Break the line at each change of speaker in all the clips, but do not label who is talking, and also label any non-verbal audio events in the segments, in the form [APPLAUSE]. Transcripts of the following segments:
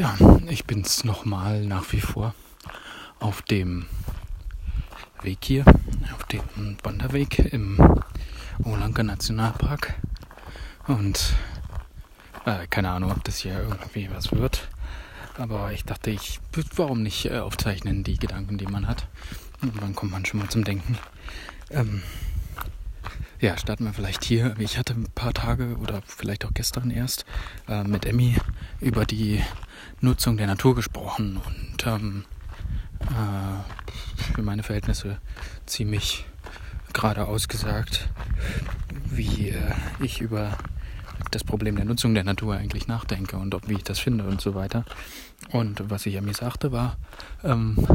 Ja, ich bin's nochmal nach wie vor auf dem Weg hier, auf dem Wanderweg im Olanka Nationalpark. Und äh, keine Ahnung, ob das hier irgendwie was wird. Aber ich dachte, ich warum nicht äh, aufzeichnen die Gedanken, die man hat. Und dann kommt man schon mal zum Denken. Ähm, ja, starten wir vielleicht hier. Ich hatte ein paar Tage oder vielleicht auch gestern erst äh, mit Emmy über die Nutzung der Natur gesprochen und ähm, äh, für meine Verhältnisse ziemlich gerade ausgesagt, wie äh, ich über das Problem der Nutzung der Natur eigentlich nachdenke und ob, wie ich das finde und so weiter. Und was ich Emmy sagte war, ähm,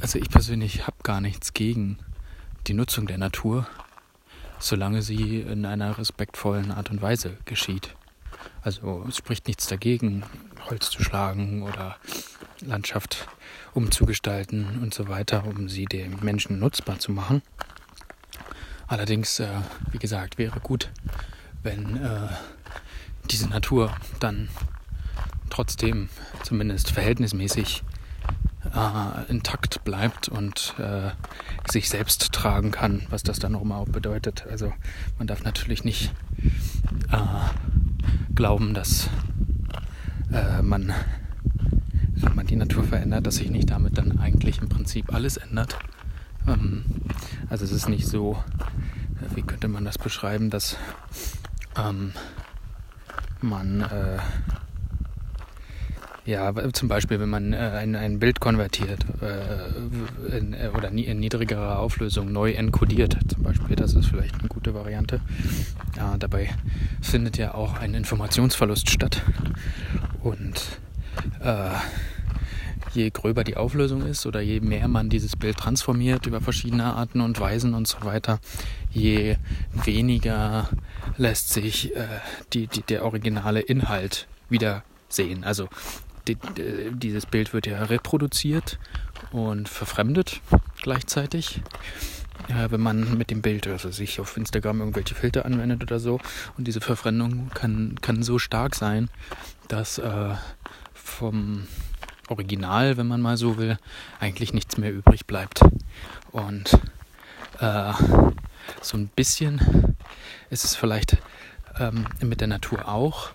also ich persönlich habe gar nichts gegen die Nutzung der Natur solange sie in einer respektvollen Art und Weise geschieht. Also es spricht nichts dagegen, Holz zu schlagen oder Landschaft umzugestalten und so weiter, um sie dem Menschen nutzbar zu machen. Allerdings, äh, wie gesagt, wäre gut, wenn äh, diese Natur dann trotzdem zumindest verhältnismäßig äh, intakt bleibt und äh, sich selbst tragen kann, was das dann nochmal auch bedeutet. Also man darf natürlich nicht äh, glauben, dass äh, man, wenn man die Natur verändert, dass sich nicht damit dann eigentlich im Prinzip alles ändert. Ähm, also es ist nicht so, äh, wie könnte man das beschreiben, dass ähm, man äh, ja, zum Beispiel, wenn man äh, ein, ein Bild konvertiert äh, in, äh, oder in niedrigerer Auflösung neu encodiert, zum Beispiel, das ist vielleicht eine gute Variante. Ja, dabei findet ja auch ein Informationsverlust statt. Und äh, je gröber die Auflösung ist oder je mehr man dieses Bild transformiert über verschiedene Arten und Weisen und so weiter, je weniger lässt sich äh, die, die, der originale Inhalt wieder sehen. Also die, die, dieses Bild wird ja reproduziert und verfremdet gleichzeitig. Ja, wenn man mit dem Bild also sich auf Instagram irgendwelche Filter anwendet oder so. Und diese Verfremdung kann, kann so stark sein, dass äh, vom Original, wenn man mal so will, eigentlich nichts mehr übrig bleibt. Und äh, so ein bisschen ist es vielleicht ähm, mit der Natur auch.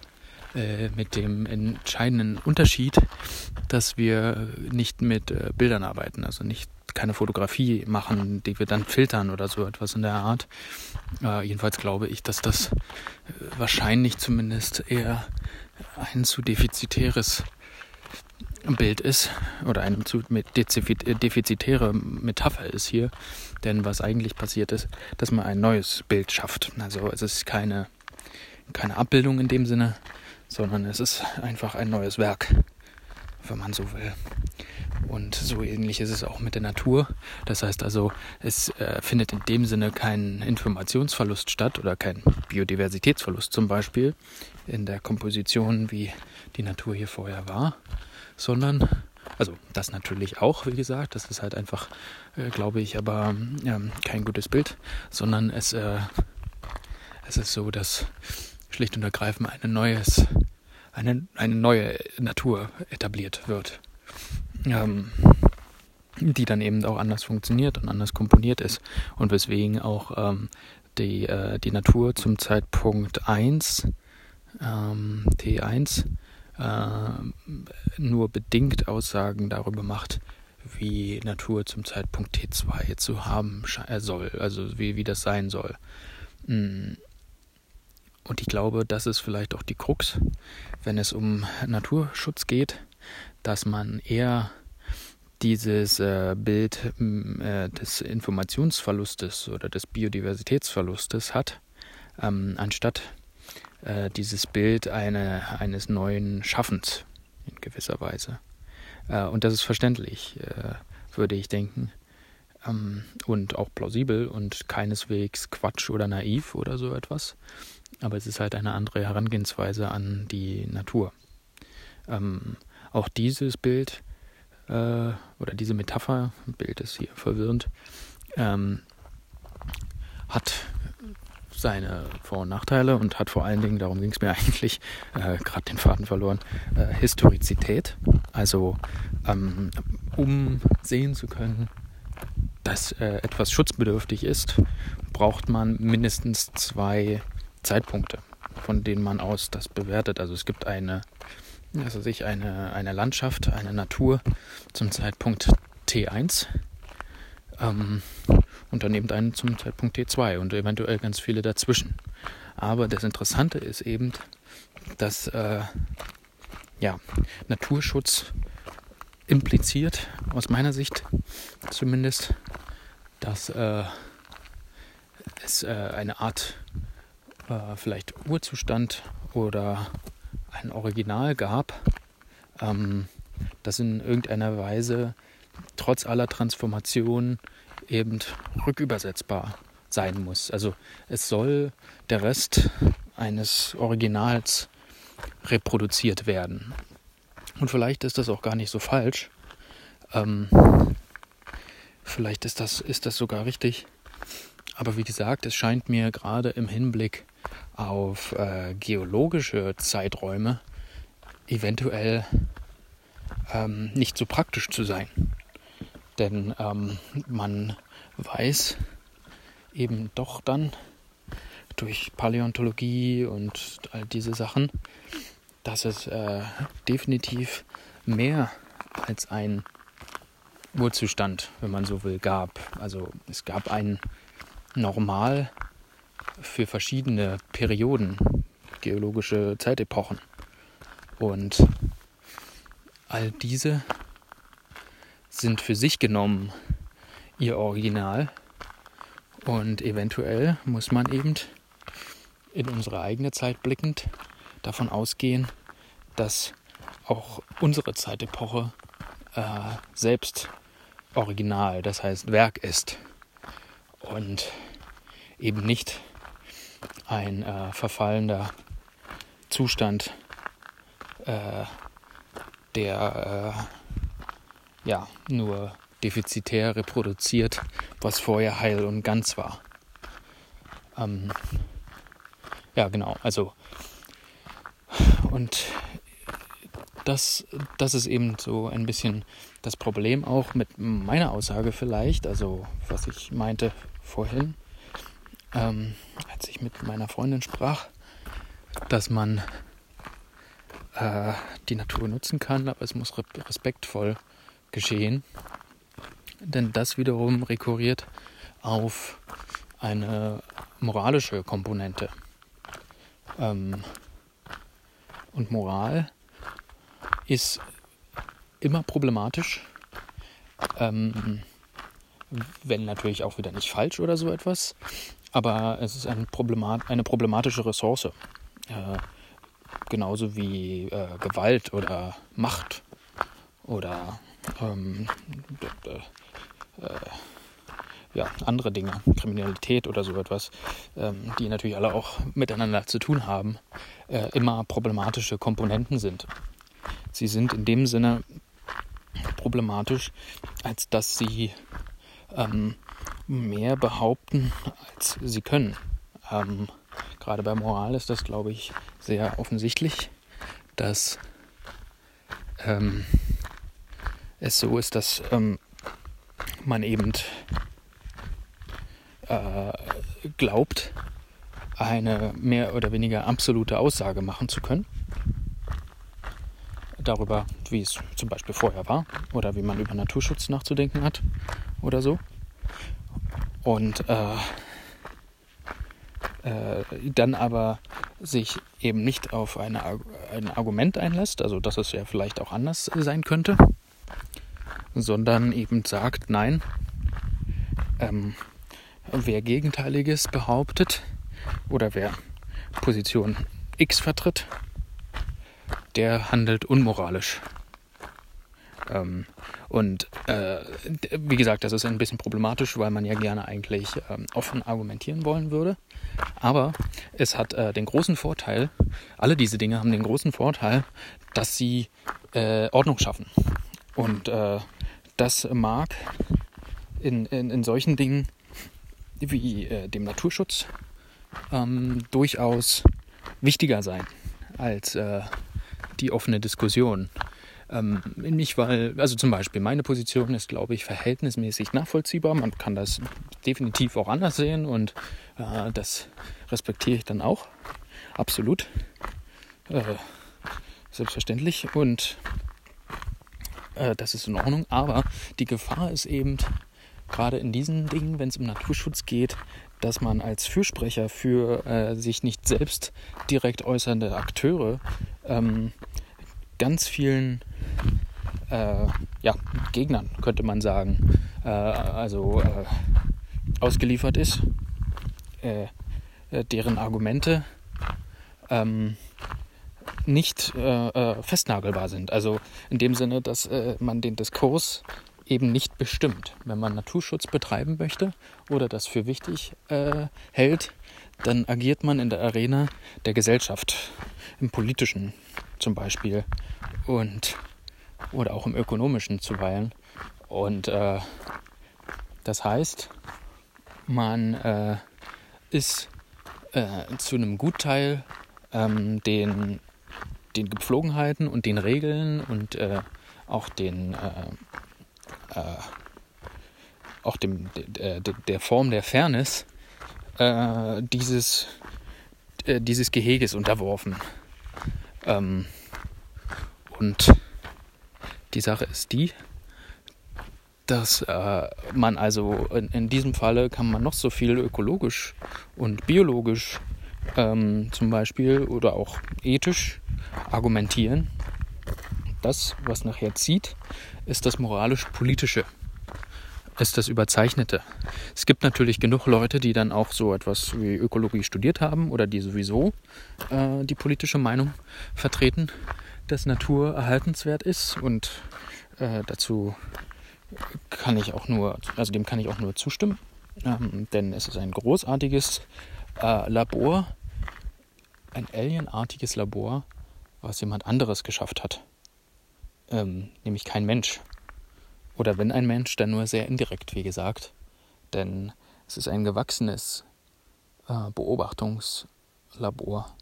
Äh, mit dem entscheidenden Unterschied, dass wir nicht mit äh, Bildern arbeiten, also nicht keine Fotografie machen, die wir dann filtern oder so etwas in der Art. Äh, jedenfalls glaube ich, dass das äh, wahrscheinlich zumindest eher ein zu defizitäres Bild ist oder eine zu defizitäre Metapher ist hier. Denn was eigentlich passiert ist, dass man ein neues Bild schafft. Also es ist keine, keine Abbildung in dem Sinne, sondern es ist einfach ein neues Werk, wenn man so will. Und so ähnlich ist es auch mit der Natur. Das heißt also, es äh, findet in dem Sinne kein Informationsverlust statt oder kein Biodiversitätsverlust zum Beispiel in der Komposition, wie die Natur hier vorher war, sondern, also das natürlich auch, wie gesagt, das ist halt einfach, äh, glaube ich, aber äh, kein gutes Bild, sondern es, äh, es ist so, dass schlicht und ergreifend ein neues, eine, eine neue Natur etabliert wird, ähm, die dann eben auch anders funktioniert und anders komponiert ist und weswegen auch ähm, die, äh, die Natur zum Zeitpunkt 1, ähm, T1, äh, nur bedingt Aussagen darüber macht, wie Natur zum Zeitpunkt T2 zu haben äh, soll, also wie, wie das sein soll. Hm. Und ich glaube, das ist vielleicht auch die Krux, wenn es um Naturschutz geht, dass man eher dieses äh, Bild äh, des Informationsverlustes oder des Biodiversitätsverlustes hat, ähm, anstatt äh, dieses Bild eine, eines neuen Schaffens in gewisser Weise. Äh, und das ist verständlich, äh, würde ich denken. Ähm, und auch plausibel und keineswegs Quatsch oder naiv oder so etwas aber es ist halt eine andere Herangehensweise an die Natur. Ähm, auch dieses Bild äh, oder diese Metapher, Bild ist hier verwirrend, ähm, hat seine Vor- und Nachteile und hat vor allen Dingen, darum ging es mir [LAUGHS] eigentlich, äh, gerade den Faden verloren, äh, Historizität. Also ähm, um sehen zu können, dass äh, etwas schutzbedürftig ist, braucht man mindestens zwei Zeitpunkte, von denen man aus das bewertet. Also es gibt eine, also sich eine, eine Landschaft, eine Natur zum Zeitpunkt T1 ähm, und dann eben einen zum Zeitpunkt T2 und eventuell ganz viele dazwischen. Aber das Interessante ist eben, dass äh, ja, Naturschutz impliziert, aus meiner Sicht zumindest, dass äh, es äh, eine Art äh, vielleicht Urzustand oder ein Original gab, ähm, das in irgendeiner Weise trotz aller Transformationen eben rückübersetzbar sein muss. Also es soll der Rest eines Originals reproduziert werden. Und vielleicht ist das auch gar nicht so falsch. Ähm, vielleicht ist das, ist das sogar richtig. Aber wie gesagt, es scheint mir gerade im Hinblick auf äh, geologische Zeiträume eventuell ähm, nicht so praktisch zu sein. Denn ähm, man weiß eben doch dann durch Paläontologie und all diese Sachen, dass es äh, definitiv mehr als ein Urzustand, wenn man so will, gab. Also es gab einen normal für verschiedene Perioden, geologische Zeitepochen. Und all diese sind für sich genommen ihr Original. Und eventuell muss man eben in unsere eigene Zeit blickend davon ausgehen, dass auch unsere Zeitepoche äh, selbst Original, das heißt Werk ist und eben nicht ein äh, verfallender Zustand, äh, der äh, ja nur defizitär reproduziert, was vorher heil und ganz war. Ähm, ja, genau, also und das, das ist eben so ein bisschen das Problem auch mit meiner Aussage vielleicht, also was ich meinte vorhin, ähm, als ich mit meiner Freundin sprach, dass man äh, die Natur nutzen kann, aber es muss respektvoll geschehen. Denn das wiederum rekurriert auf eine moralische Komponente. Ähm, und Moral ist immer problematisch. Ähm, wenn natürlich auch wieder nicht falsch oder so etwas. Aber es ist ein Problemat eine problematische Ressource. Äh, genauso wie äh, Gewalt oder Macht oder ähm, äh, ja, andere Dinge, Kriminalität oder so etwas, ähm, die natürlich alle auch miteinander zu tun haben, äh, immer problematische Komponenten sind. Sie sind in dem Sinne problematisch, als dass sie ähm, mehr behaupten, als sie können. Ähm, gerade bei Moral ist das, glaube ich, sehr offensichtlich, dass ähm, es so ist, dass ähm, man eben äh, glaubt, eine mehr oder weniger absolute Aussage machen zu können darüber, wie es zum Beispiel vorher war oder wie man über Naturschutz nachzudenken hat oder so. Und äh, äh, dann aber sich eben nicht auf eine, ein Argument einlässt, also dass es ja vielleicht auch anders sein könnte, sondern eben sagt, nein, ähm, wer Gegenteiliges behauptet oder wer Position X vertritt, der handelt unmoralisch. Ähm, und äh, wie gesagt, das ist ein bisschen problematisch, weil man ja gerne eigentlich ähm, offen argumentieren wollen würde. Aber es hat äh, den großen Vorteil, alle diese Dinge haben den großen Vorteil, dass sie äh, Ordnung schaffen. Und äh, das mag in, in, in solchen Dingen wie äh, dem Naturschutz ähm, durchaus wichtiger sein als äh, die offene Diskussion. Ähm, nicht weil, also zum Beispiel meine Position ist, glaube ich, verhältnismäßig nachvollziehbar. Man kann das definitiv auch anders sehen und äh, das respektiere ich dann auch. Absolut. Äh, selbstverständlich. Und äh, das ist in Ordnung. Aber die Gefahr ist eben, gerade in diesen Dingen, wenn es um Naturschutz geht, dass man als Fürsprecher für äh, sich nicht selbst direkt äußernde Akteure ähm, ganz vielen äh, ja, Gegnern, könnte man sagen, äh, also äh, ausgeliefert ist, äh, äh, deren Argumente ähm, nicht festnagelbar sind. Also in dem Sinne, dass man den Diskurs eben nicht bestimmt. Wenn man Naturschutz betreiben möchte oder das für wichtig hält, dann agiert man in der Arena der Gesellschaft, im politischen zum Beispiel und oder auch im ökonomischen zuweilen. Und äh, das heißt, man äh, ist äh, zu einem Gutteil ähm, den, den Gepflogenheiten und den Regeln und äh, auch den äh, äh, auch dem, der, der Form der Fairness äh, dieses, äh, dieses Geheges unterworfen. Ähm, und die Sache ist die, dass äh, man also in, in, diesem Falle kann man noch so viel ökologisch und biologisch ähm, zum Beispiel oder auch ethisch argumentieren. Das, was nachher zieht, ist das moralisch-politische, ist das Überzeichnete. Es gibt natürlich genug Leute, die dann auch so etwas wie Ökologie studiert haben oder die sowieso äh, die politische Meinung vertreten, dass Natur erhaltenswert ist und äh, dazu kann ich auch nur, also dem kann ich auch nur zustimmen, ähm, denn es ist ein großartiges äh, Labor, ein alienartiges Labor, was jemand anderes geschafft hat ähm, nämlich kein Mensch. Oder wenn ein Mensch, dann nur sehr indirekt, wie gesagt. Denn es ist ein gewachsenes äh, Beobachtungslabor.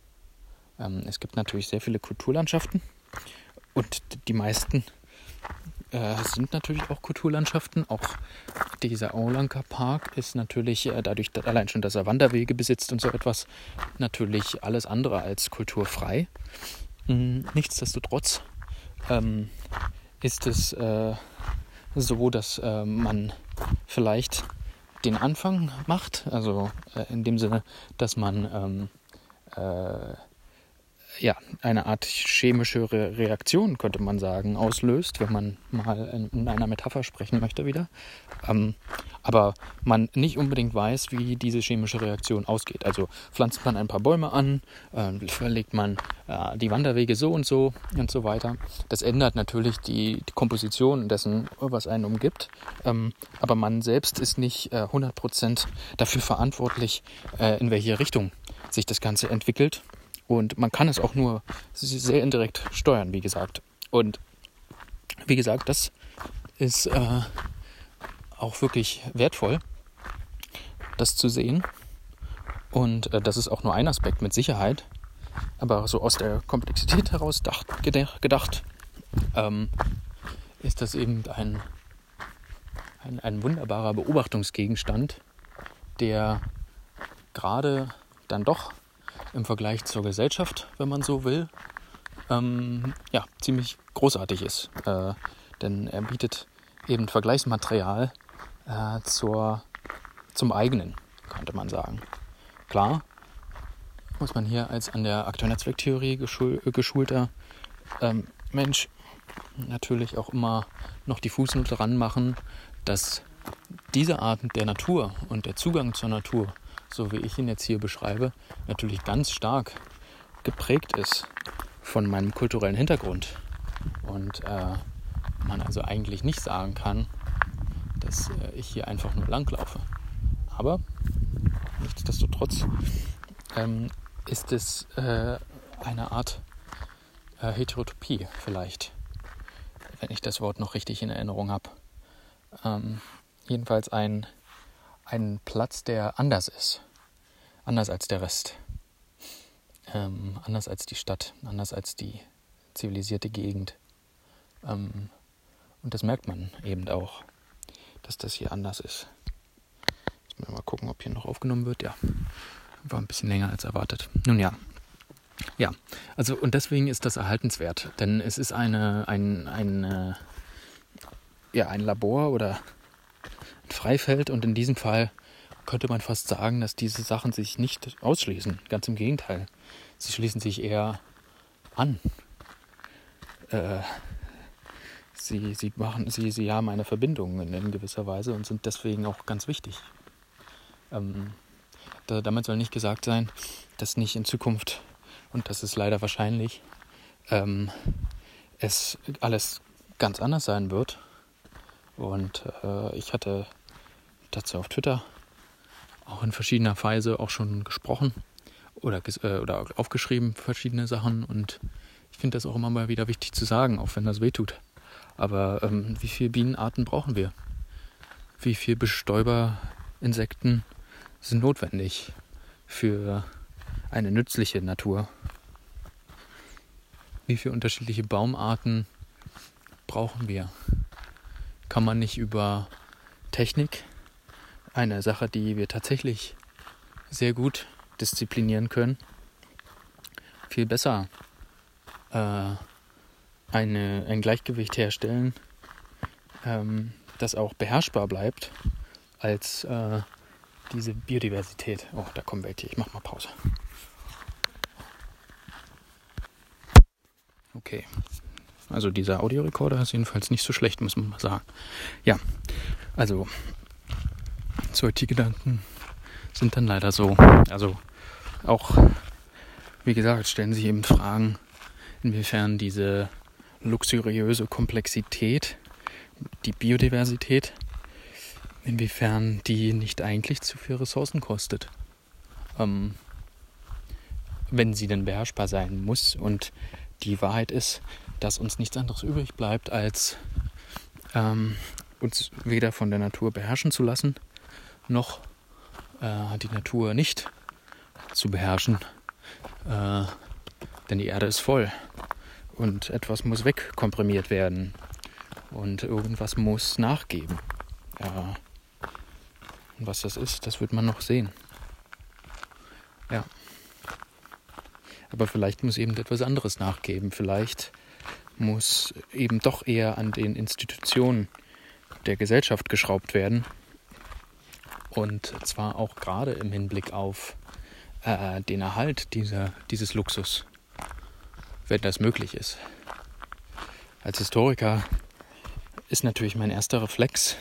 Ähm, es gibt natürlich sehr viele Kulturlandschaften und die meisten äh, sind natürlich auch Kulturlandschaften. Auch dieser Aulanker Park ist natürlich äh, dadurch, allein schon, dass er Wanderwege besitzt und so etwas, natürlich alles andere als kulturfrei. Mhm, nichtsdestotrotz ähm, ist es äh, so, dass äh, man vielleicht den Anfang macht, also äh, in dem Sinne, dass man ähm, äh, ja, eine Art chemische Re Reaktion, könnte man sagen, auslöst, wenn man mal in, in einer Metapher sprechen möchte wieder. Ähm, aber man nicht unbedingt weiß, wie diese chemische Reaktion ausgeht. Also pflanzt man ein paar Bäume an, äh, verlegt man äh, die Wanderwege so und so und so weiter. Das ändert natürlich die, die Komposition dessen, was einen umgibt. Ähm, aber man selbst ist nicht äh, 100% dafür verantwortlich, äh, in welche Richtung sich das Ganze entwickelt und man kann es auch nur sehr indirekt steuern, wie gesagt. Und wie gesagt, das ist äh, auch wirklich wertvoll, das zu sehen. Und äh, das ist auch nur ein Aspekt mit Sicherheit. Aber so aus der Komplexität heraus dacht, gedacht, ähm, ist das eben ein, ein, ein wunderbarer Beobachtungsgegenstand, der gerade dann doch im Vergleich zur Gesellschaft, wenn man so will, ähm, ja, ziemlich großartig ist. Äh, denn er bietet eben Vergleichsmaterial äh, zur, zum eigenen, könnte man sagen. Klar muss man hier als an der Akteurnetzwerktheorie geschul geschulter ähm, Mensch natürlich auch immer noch die Fußnote ranmachen, dass diese Art der Natur und der Zugang zur Natur so wie ich ihn jetzt hier beschreibe, natürlich ganz stark geprägt ist von meinem kulturellen Hintergrund. Und äh, man also eigentlich nicht sagen kann, dass äh, ich hier einfach nur langlaufe. Aber nichtsdestotrotz ähm, ist es äh, eine Art äh, Heterotopie vielleicht, wenn ich das Wort noch richtig in Erinnerung habe. Ähm, jedenfalls ein ein Platz, der anders ist anders als der Rest. Ähm, anders als die Stadt, anders als die zivilisierte Gegend. Ähm, und das merkt man eben auch, dass das hier anders ist. Jetzt mal gucken, ob hier noch aufgenommen wird. Ja, war ein bisschen länger als erwartet. Nun ja. Ja, also und deswegen ist das erhaltenswert, denn es ist eine, ein, ein, ja, ein Labor oder ein Freifeld und in diesem Fall könnte man fast sagen, dass diese Sachen sich nicht ausschließen. Ganz im Gegenteil. Sie schließen sich eher an. Äh, sie, sie, machen, sie, sie haben eine Verbindung in, in gewisser Weise und sind deswegen auch ganz wichtig. Ähm, da, damit soll nicht gesagt sein, dass nicht in Zukunft, und das ist leider wahrscheinlich, ähm, es alles ganz anders sein wird. Und äh, ich hatte dazu auf Twitter auch in verschiedener Weise auch schon gesprochen oder, äh, oder aufgeschrieben, verschiedene Sachen. Und ich finde das auch immer mal wieder wichtig zu sagen, auch wenn das wehtut. Aber ähm, wie viele Bienenarten brauchen wir? Wie viele Bestäuberinsekten sind notwendig für eine nützliche Natur? Wie viele unterschiedliche Baumarten brauchen wir? Kann man nicht über Technik, eine Sache, die wir tatsächlich sehr gut disziplinieren können, viel besser äh, eine, ein Gleichgewicht herstellen, ähm, das auch beherrschbar bleibt, als äh, diese Biodiversität. Oh, da kommen welche. Ich mach mal Pause. Okay. Also dieser Audiorekorder ist jedenfalls nicht so schlecht, muss man mal sagen. Ja, also solche Gedanken sind dann leider so. Also auch, wie gesagt, stellen sich eben Fragen, inwiefern diese luxuriöse Komplexität, die Biodiversität, inwiefern die nicht eigentlich zu viel Ressourcen kostet. Ähm, wenn sie denn beherrschbar sein muss. Und die Wahrheit ist, dass uns nichts anderes übrig bleibt, als ähm, uns weder von der Natur beherrschen zu lassen, noch äh, die Natur nicht zu beherrschen. Äh, denn die Erde ist voll und etwas muss wegkomprimiert werden und irgendwas muss nachgeben. Ja. Und was das ist, das wird man noch sehen. Ja. Aber vielleicht muss eben etwas anderes nachgeben. Vielleicht muss eben doch eher an den Institutionen der Gesellschaft geschraubt werden. Und zwar auch gerade im Hinblick auf äh, den Erhalt dieser, dieses Luxus wenn das möglich ist. Als Historiker ist natürlich mein erster Reflex,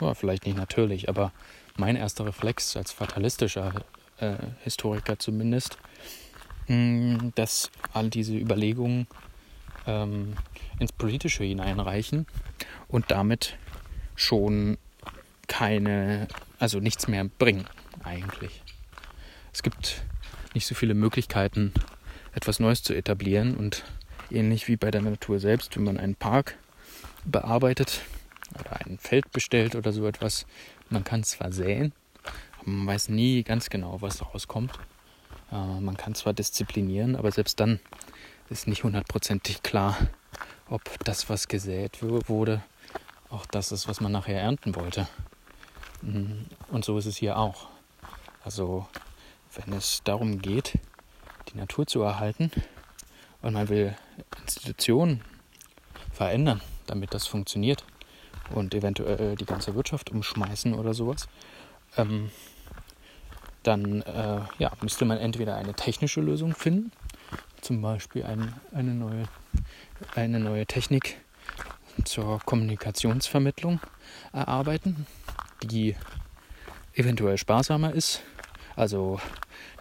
oh, vielleicht nicht natürlich, aber mein erster Reflex als fatalistischer äh, Historiker zumindest, dass all diese Überlegungen ähm, ins Politische hineinreichen und damit schon keine, also nichts mehr bringen eigentlich. Es gibt nicht so viele Möglichkeiten, etwas Neues zu etablieren. Und ähnlich wie bei der Natur selbst, wenn man einen Park bearbeitet oder ein Feld bestellt oder so etwas, man kann zwar säen, aber man weiß nie ganz genau, was daraus kommt. Äh, man kann zwar disziplinieren, aber selbst dann ist nicht hundertprozentig klar, ob das, was gesät wurde, auch das ist, was man nachher ernten wollte. Mm, und so ist es hier auch. Also, wenn es darum geht, die Natur zu erhalten und man will Institutionen verändern, damit das funktioniert und eventuell die ganze Wirtschaft umschmeißen oder sowas, ähm, dann äh, ja, müsste man entweder eine technische Lösung finden, zum Beispiel ein, eine, neue, eine neue Technik zur Kommunikationsvermittlung erarbeiten, die eventuell sparsamer ist. Also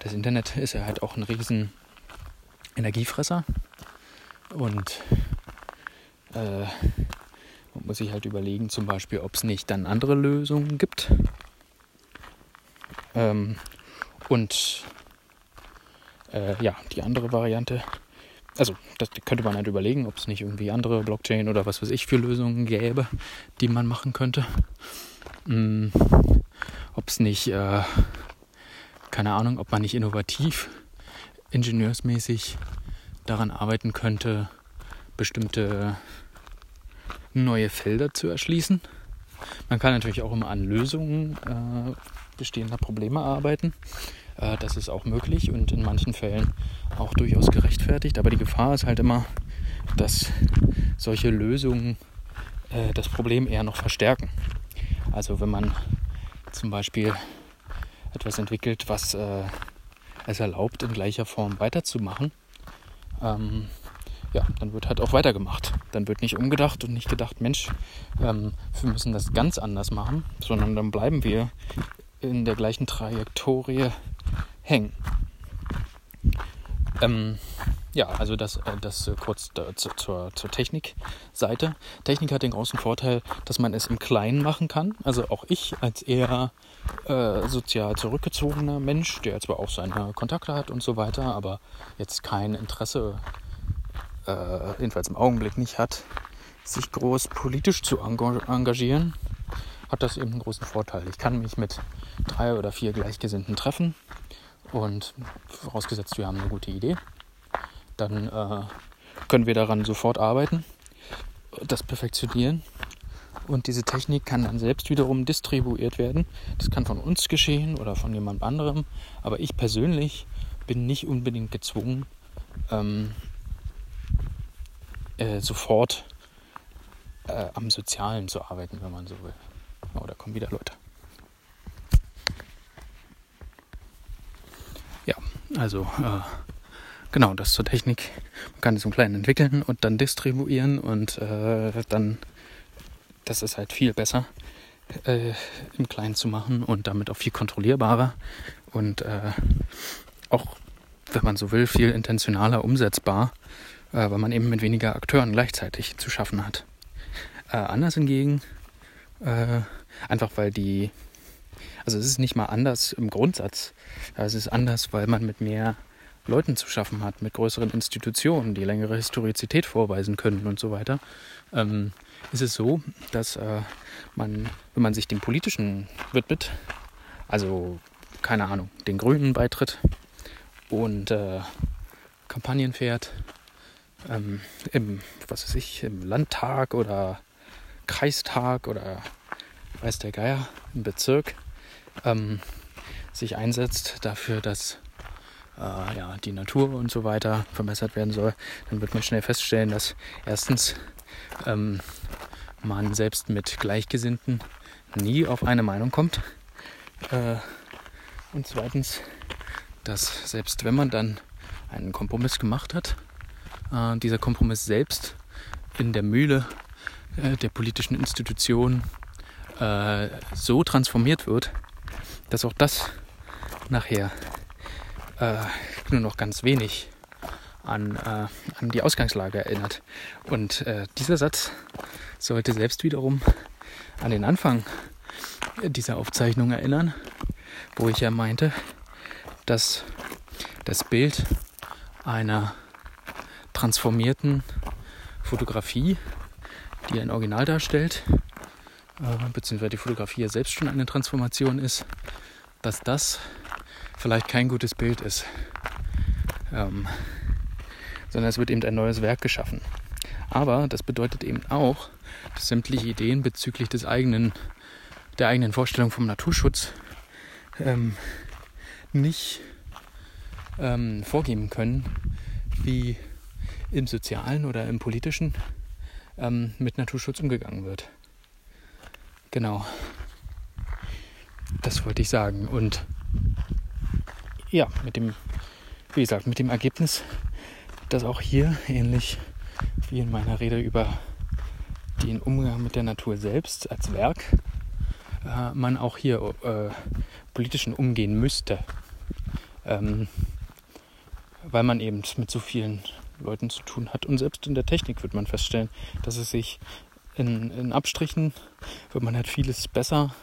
das Internet ist ja halt auch ein riesen Energiefresser und äh, man muss sich halt überlegen, zum Beispiel, ob es nicht dann andere Lösungen gibt. Ähm, und äh, ja, die andere Variante, also das könnte man halt überlegen, ob es nicht irgendwie andere Blockchain oder was weiß ich für Lösungen gäbe, die man machen könnte. Hm, ob es nicht äh, keine Ahnung, ob man nicht innovativ, ingenieursmäßig daran arbeiten könnte, bestimmte neue Felder zu erschließen. Man kann natürlich auch immer an Lösungen äh, bestehender Probleme arbeiten. Äh, das ist auch möglich und in manchen Fällen auch durchaus gerechtfertigt. Aber die Gefahr ist halt immer, dass solche Lösungen äh, das Problem eher noch verstärken. Also wenn man zum Beispiel etwas entwickelt, was äh, es erlaubt, in gleicher Form weiterzumachen, ähm, ja, dann wird halt auch weitergemacht. Dann wird nicht umgedacht und nicht gedacht, Mensch, ähm, wir müssen das ganz anders machen, sondern dann bleiben wir in der gleichen Trajektorie hängen. Ähm, ja, also das, äh, das äh, kurz zu, zur, zur Technikseite. Technik hat den großen Vorteil, dass man es im Kleinen machen kann. Also auch ich als eher äh, sozial zurückgezogener Mensch, der zwar auch seine Kontakte hat und so weiter, aber jetzt kein Interesse, äh, jedenfalls im Augenblick nicht hat, sich groß politisch zu engagieren, hat das eben einen großen Vorteil. Ich kann mich mit drei oder vier Gleichgesinnten treffen und vorausgesetzt, wir haben eine gute Idee, dann äh, können wir daran sofort arbeiten, das perfektionieren und diese Technik kann dann selbst wiederum distribuiert werden. Das kann von uns geschehen oder von jemand anderem, aber ich persönlich bin nicht unbedingt gezwungen, ähm, äh, sofort äh, am Sozialen zu arbeiten, wenn man so will. Oh, da kommen wieder Leute. Ja, also äh, genau, das zur Technik. Man kann es im Kleinen entwickeln und dann distribuieren und äh, dann, das ist halt viel besser äh, im Kleinen zu machen und damit auch viel kontrollierbarer und äh, auch, wenn man so will, viel intentionaler umsetzbar, äh, weil man eben mit weniger Akteuren gleichzeitig zu schaffen hat. Äh, anders hingegen, äh, einfach weil die also es ist nicht mal anders im Grundsatz. Es ist anders, weil man mit mehr Leuten zu schaffen hat, mit größeren Institutionen, die längere Historizität vorweisen können und so weiter. Ähm, ist es so, dass äh, man, wenn man sich dem Politischen widmet, also keine Ahnung, den Grünen beitritt und äh, Kampagnen fährt, ähm, im, was weiß ich, im Landtag oder Kreistag oder weiß der Geier, im Bezirk, ähm, sich einsetzt dafür, dass äh, ja, die Natur und so weiter verbessert werden soll, dann wird man schnell feststellen, dass erstens ähm, man selbst mit Gleichgesinnten nie auf eine Meinung kommt. Äh, und zweitens, dass selbst wenn man dann einen Kompromiss gemacht hat, äh, dieser Kompromiss selbst in der Mühle der politischen Institutionen äh, so transformiert wird, dass auch das nachher äh, nur noch ganz wenig an, äh, an die Ausgangslage erinnert. Und äh, dieser Satz sollte selbst wiederum an den Anfang dieser Aufzeichnung erinnern, wo ich ja meinte, dass das Bild einer transformierten Fotografie, die ein Original darstellt, äh, beziehungsweise die Fotografie ja selbst schon eine Transformation ist, dass das vielleicht kein gutes Bild ist, ähm, sondern es wird eben ein neues Werk geschaffen. Aber das bedeutet eben auch, dass sämtliche Ideen bezüglich des eigenen, der eigenen Vorstellung vom Naturschutz ähm, nicht ähm, vorgeben können, wie im sozialen oder im politischen ähm, mit Naturschutz umgegangen wird. Genau. Das wollte ich sagen. Und ja, mit dem, wie gesagt, mit dem Ergebnis, dass auch hier ähnlich wie in meiner Rede über den Umgang mit der Natur selbst als Werk, äh, man auch hier äh, politischen umgehen müsste. Ähm, weil man eben mit so vielen Leuten zu tun hat. Und selbst in der Technik wird man feststellen, dass es sich in, in Abstrichen, wird man halt vieles besser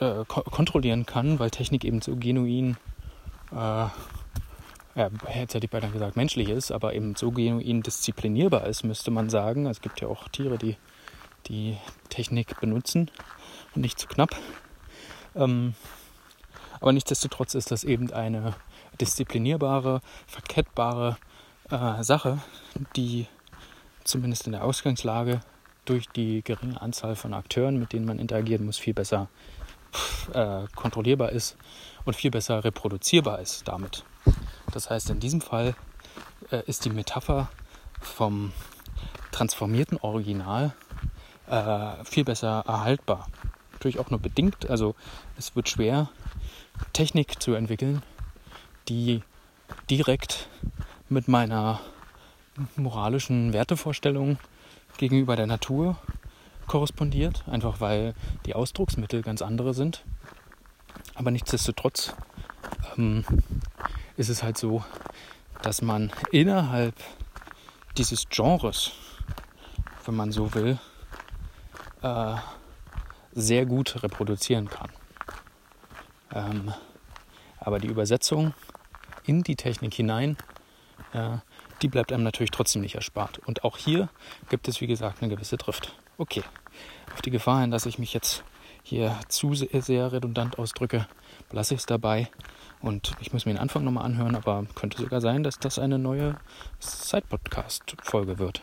äh, kontrollieren kann, weil Technik eben so genuin äh, ja, jetzt hätte ich beinahe gesagt, menschlich ist, aber eben so genuin disziplinierbar ist, müsste man sagen. Es gibt ja auch Tiere, die die Technik benutzen und nicht zu knapp. Ähm, Aber nichtsdestotrotz ist das eben eine disziplinierbare, verkettbare äh, Sache, die zumindest in der Ausgangslage durch die geringe Anzahl von Akteuren, mit denen man interagieren muss, viel besser äh, kontrollierbar ist und viel besser reproduzierbar ist damit. Das heißt, in diesem Fall äh, ist die Metapher vom transformierten Original äh, viel besser erhaltbar. Natürlich auch nur bedingt. Also es wird schwer, Technik zu entwickeln, die direkt mit meiner moralischen Wertevorstellung gegenüber der Natur korrespondiert, einfach weil die Ausdrucksmittel ganz andere sind. Aber nichtsdestotrotz ähm, ist es halt so, dass man innerhalb dieses Genres, wenn man so will, äh, sehr gut reproduzieren kann. Ähm, aber die Übersetzung in die Technik hinein, äh, die bleibt einem natürlich trotzdem nicht erspart. Und auch hier gibt es, wie gesagt, eine gewisse Drift. Okay, auf die Gefahr hin, dass ich mich jetzt hier zu sehr redundant ausdrücke, belasse ich es dabei. Und ich muss mir den Anfang nochmal anhören, aber könnte sogar sein, dass das eine neue Side-Podcast-Folge wird.